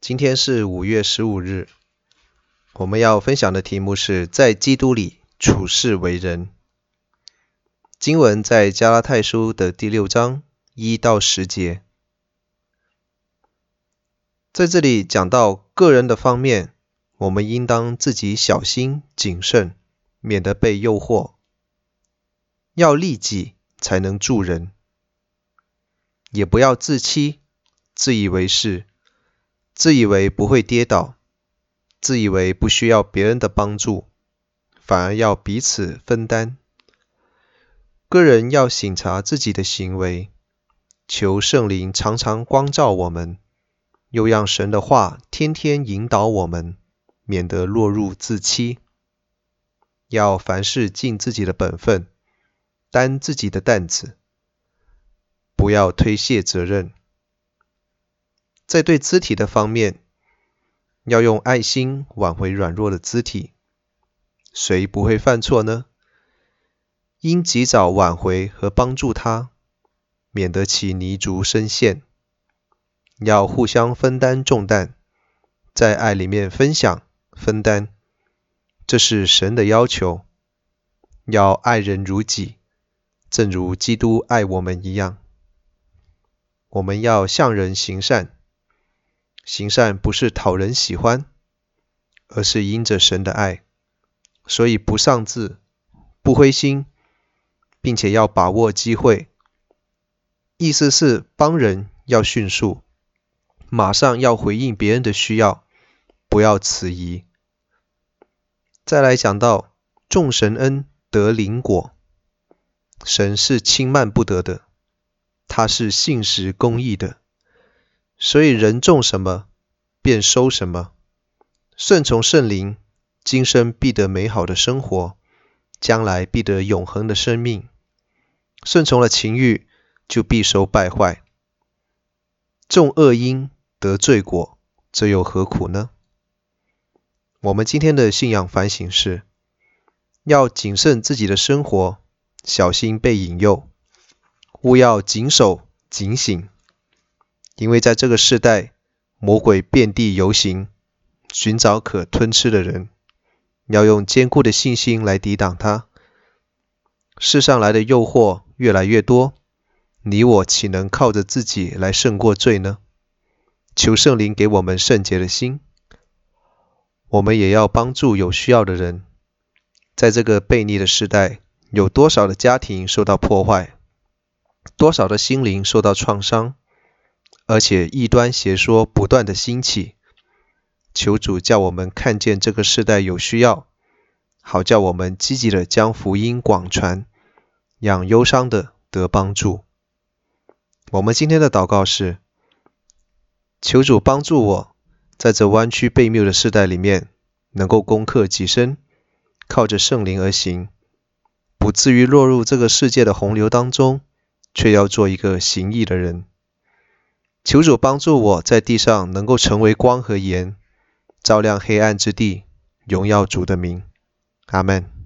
今天是五月十五日，我们要分享的题目是在基督里处世为人。经文在加拉太书的第六章一到十节，在这里讲到个人的方面，我们应当自己小心谨慎，免得被诱惑，要利己才能助人，也不要自欺，自以为是。自以为不会跌倒，自以为不需要别人的帮助，反而要彼此分担。个人要省察自己的行为，求圣灵常常光照我们，又让神的话天天引导我们，免得落入自欺。要凡事尽自己的本分，担自己的担子，不要推卸责任。在对肢体的方面，要用爱心挽回软弱的肢体。谁不会犯错呢？应及早挽回和帮助他，免得其泥足深陷。要互相分担重担，在爱里面分享分担，这是神的要求。要爱人如己，正如基督爱我们一样。我们要向人行善。行善不是讨人喜欢，而是因着神的爱，所以不丧志，不灰心，并且要把握机会。意思是帮人要迅速，马上要回应别人的需要，不要迟疑。再来讲到众神恩得灵果，神是轻慢不得的，他是信实公义的。所以人种什么，便收什么。顺从圣灵，今生必得美好的生活，将来必得永恒的生命。顺从了情欲，就必收败坏。种恶因得罪果，这又何苦呢？我们今天的信仰反省是：要谨慎自己的生活，小心被引诱，务要谨守警醒。因为在这个世代，魔鬼遍地游行，寻找可吞吃的人，要用坚固的信心来抵挡他。世上来的诱惑越来越多，你我岂能靠着自己来胜过罪呢？求圣灵给我们圣洁的心，我们也要帮助有需要的人。在这个悖逆的时代，有多少的家庭受到破坏，多少的心灵受到创伤。而且异端邪说不断的兴起，求主叫我们看见这个世代有需要，好叫我们积极的将福音广传，让忧伤的得帮助。我们今天的祷告是：求主帮助我，在这弯曲悖谬的世代里面，能够攻克己身，靠着圣灵而行，不至于落入这个世界的洪流当中，却要做一个行义的人。求主帮助我在地上能够成为光和盐，照亮黑暗之地，荣耀主的名。阿门。